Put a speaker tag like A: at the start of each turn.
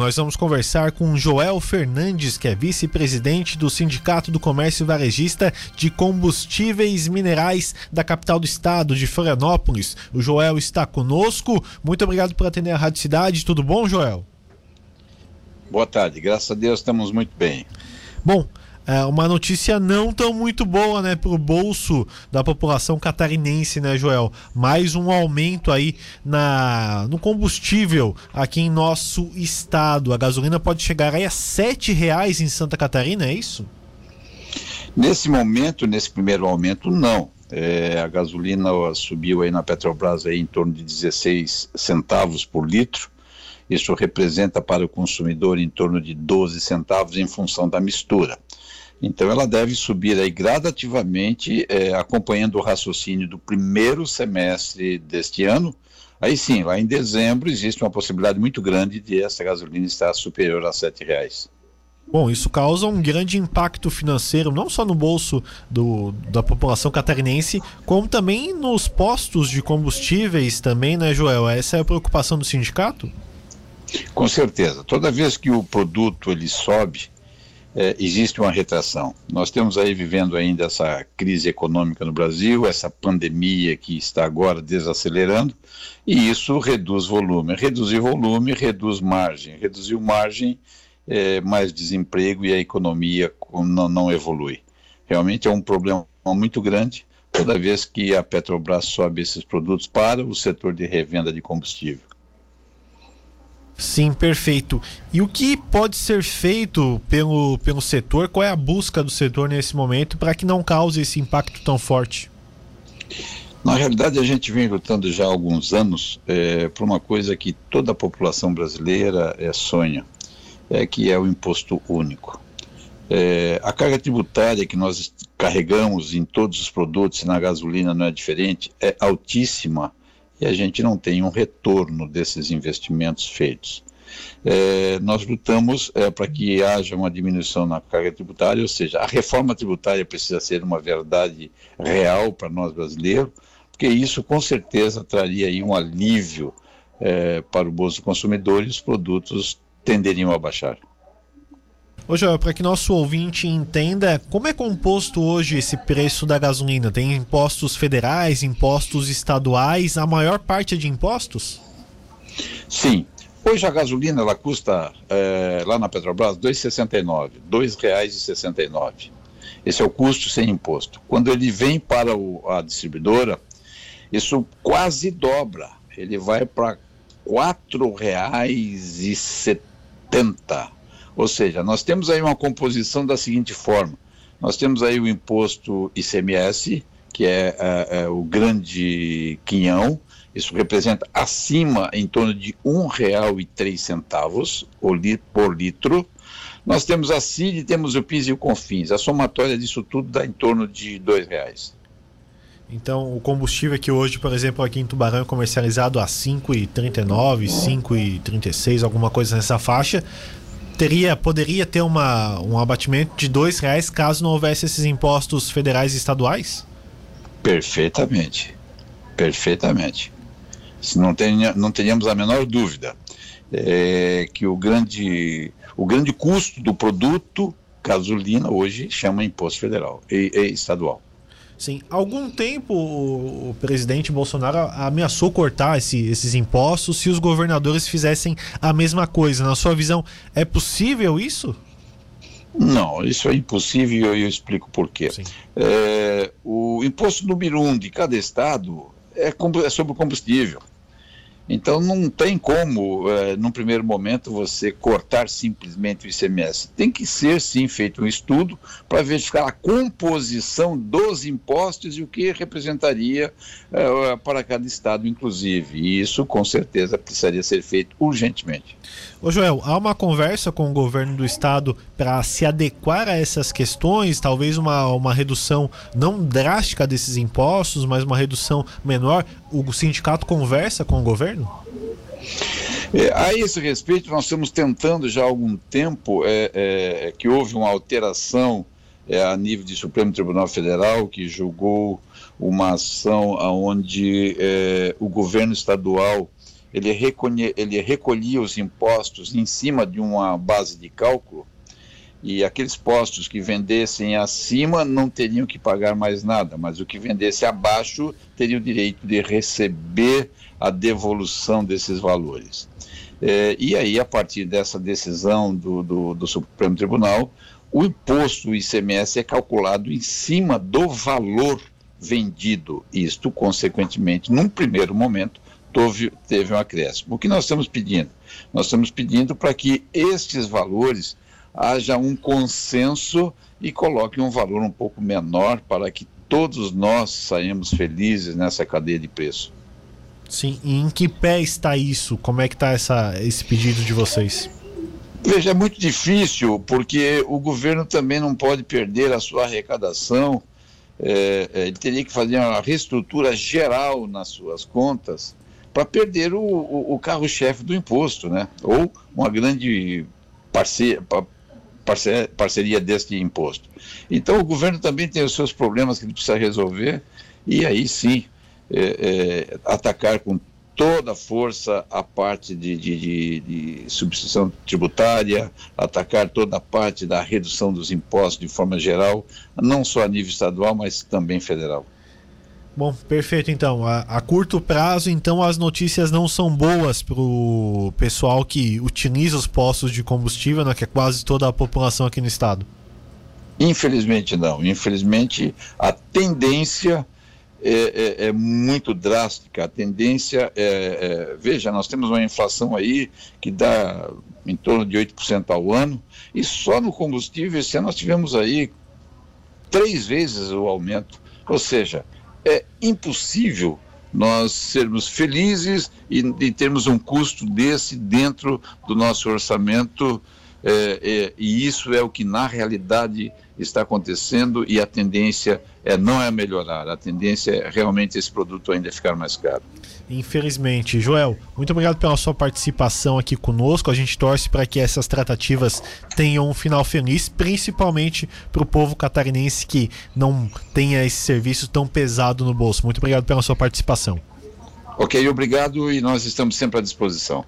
A: nós vamos conversar com Joel Fernandes, que é vice-presidente do Sindicato do Comércio Varejista de Combustíveis Minerais da capital do estado, de Florianópolis. O Joel está conosco. Muito obrigado por atender a Rádio Cidade. Tudo bom, Joel?
B: Boa tarde, graças a Deus estamos muito bem.
A: Bom, é uma notícia não tão muito boa, né, para o bolso da população catarinense, né, Joel? Mais um aumento aí na no combustível aqui em nosso estado. A gasolina pode chegar aí a sete reais em Santa Catarina, é isso?
B: Nesse momento, nesse primeiro aumento, não. É, a gasolina subiu aí na Petrobras aí em torno de 16 centavos por litro. Isso representa para o consumidor em torno de 12 centavos em função da mistura. Então ela deve subir aí gradativamente, é, acompanhando o raciocínio do primeiro semestre deste ano. Aí sim, lá em dezembro existe uma possibilidade muito grande de essa gasolina estar superior a R$ reais.
A: Bom, isso causa um grande impacto financeiro, não só no bolso do, da população catarinense, como também nos postos de combustíveis também, né, Joel? Essa é a preocupação do sindicato?
B: Com certeza. Toda vez que o produto ele sobe, é, existe uma retração. Nós temos aí vivendo ainda essa crise econômica no Brasil, essa pandemia que está agora desacelerando, e isso reduz volume. Reduzir volume reduz margem. Reduzir margem, é, mais desemprego e a economia não, não evolui. Realmente é um problema muito grande toda vez que a Petrobras sobe esses produtos para o setor de revenda de combustível.
A: Sim, perfeito. E o que pode ser feito pelo, pelo setor? Qual é a busca do setor nesse momento para que não cause esse impacto tão forte?
B: Na realidade, a gente vem lutando já há alguns anos é, por uma coisa que toda a população brasileira é, sonha, é, que é o imposto único. É, a carga tributária que nós carregamos em todos os produtos, na gasolina não é diferente, é altíssima e a gente não tem um retorno desses investimentos feitos. É, nós lutamos é, para que haja uma diminuição na carga tributária, ou seja, a reforma tributária precisa ser uma verdade real para nós brasileiros, porque isso com certeza traria aí um alívio é, para o bolso do consumidor e os produtos tenderiam a baixar.
A: Joel, para que nosso ouvinte entenda, como é composto hoje esse preço da gasolina? Tem impostos federais, impostos estaduais, a maior parte é de impostos?
B: Sim. Hoje a gasolina ela custa é, lá na Petrobras R$ 2,69, R$ 2,69. Esse é o custo sem imposto. Quando ele vem para o, a distribuidora, isso quase dobra. Ele vai para R$ 4,70 ou seja, nós temos aí uma composição da seguinte forma: nós temos aí o imposto ICMS, que é, é, é o grande quinhão, isso representa acima em torno de R$ 1,03 por litro. Nós temos a CID, temos o PIS e o CONFINS. A somatória disso tudo dá em torno de R$ reais.
A: Então, o combustível que hoje, por exemplo, aqui em Tubarão é comercializado a R$ 5,39, R$ 5,36, alguma coisa nessa faixa teria, poderia ter uma, um abatimento de dois reais caso não houvesse esses impostos federais e estaduais?
B: Perfeitamente, perfeitamente. Não, tenha, não teríamos a menor dúvida é, que o grande, o grande custo do produto gasolina hoje chama imposto federal e, e estadual.
A: Sim, algum tempo o presidente Bolsonaro ameaçou cortar esse, esses impostos se os governadores fizessem a mesma coisa. Na sua visão, é possível isso?
B: Não, isso é impossível e eu explico por quê. É, o imposto número um de cada estado é, é sobre o combustível. Então não tem como, é, num primeiro momento, você cortar simplesmente o ICMS. Tem que ser, sim, feito um estudo para verificar a composição dos impostos e o que representaria é, para cada estado, inclusive. E isso, com certeza, precisaria ser feito urgentemente.
A: Ô Joel, há uma conversa com o governo do estado para se adequar a essas questões, talvez uma, uma redução não drástica desses impostos, mas uma redução menor. O sindicato conversa com o governo?
B: É, a esse respeito, nós estamos tentando já há algum tempo é, é, que houve uma alteração é, a nível de Supremo Tribunal Federal, que julgou uma ação onde é, o governo estadual ele, recolhe, ele recolhia os impostos em cima de uma base de cálculo e aqueles postos que vendessem acima não teriam que pagar mais nada, mas o que vendesse abaixo teria o direito de receber a devolução desses valores. É, e aí, a partir dessa decisão do, do, do Supremo Tribunal, o imposto, o ICMS, é calculado em cima do valor vendido. Isto, consequentemente, num primeiro momento, teve, teve um acréscimo. O que nós estamos pedindo? Nós estamos pedindo para que estes valores haja um consenso e coloque um valor um pouco menor para que todos nós saímos felizes nessa cadeia de preço.
A: Sim, e em que pé está isso? Como é que está esse pedido de vocês?
B: Veja, é muito difícil, porque o governo também não pode perder a sua arrecadação, é, é ele teria que fazer uma reestrutura geral nas suas contas para perder o, o, o carro-chefe do imposto, né? ou uma grande parceria, parceria deste imposto. Então o governo também tem os seus problemas que ele precisa resolver, e aí sim é, é, atacar com toda a força a parte de, de, de, de, substituição tributária, atacar toda a parte da redução dos impostos de forma geral, não só a nível estadual, mas também federal.
A: Bom, perfeito então. A, a, curto prazo, então, as notícias não são boas para o pessoal que utiliza os postos de combustível, né, que é quase toda a população aqui no estado.
B: Infelizmente não. Infelizmente a tendência é, é, é, muito drástica. A tendência é, é, Veja, nós temos uma inflação aí que dá em torno de 8% ao ano, e só no combustível esse ano nós tivemos aí três vezes o aumento. Ou seja, é impossível nós sermos felizes e, e termos um custo desse dentro do nosso orçamento é, é, e isso é o que na realidade está acontecendo e a tendência é não é melhorar, a tendência é realmente esse produto ainda ficar mais caro.
A: Infelizmente. Joel, muito obrigado pela sua participação aqui conosco. A gente torce para que essas tratativas tenham um final feliz, principalmente para o povo catarinense que não tenha esse serviço tão pesado no bolso. Muito obrigado pela sua participação.
B: Ok, obrigado e nós estamos sempre à disposição.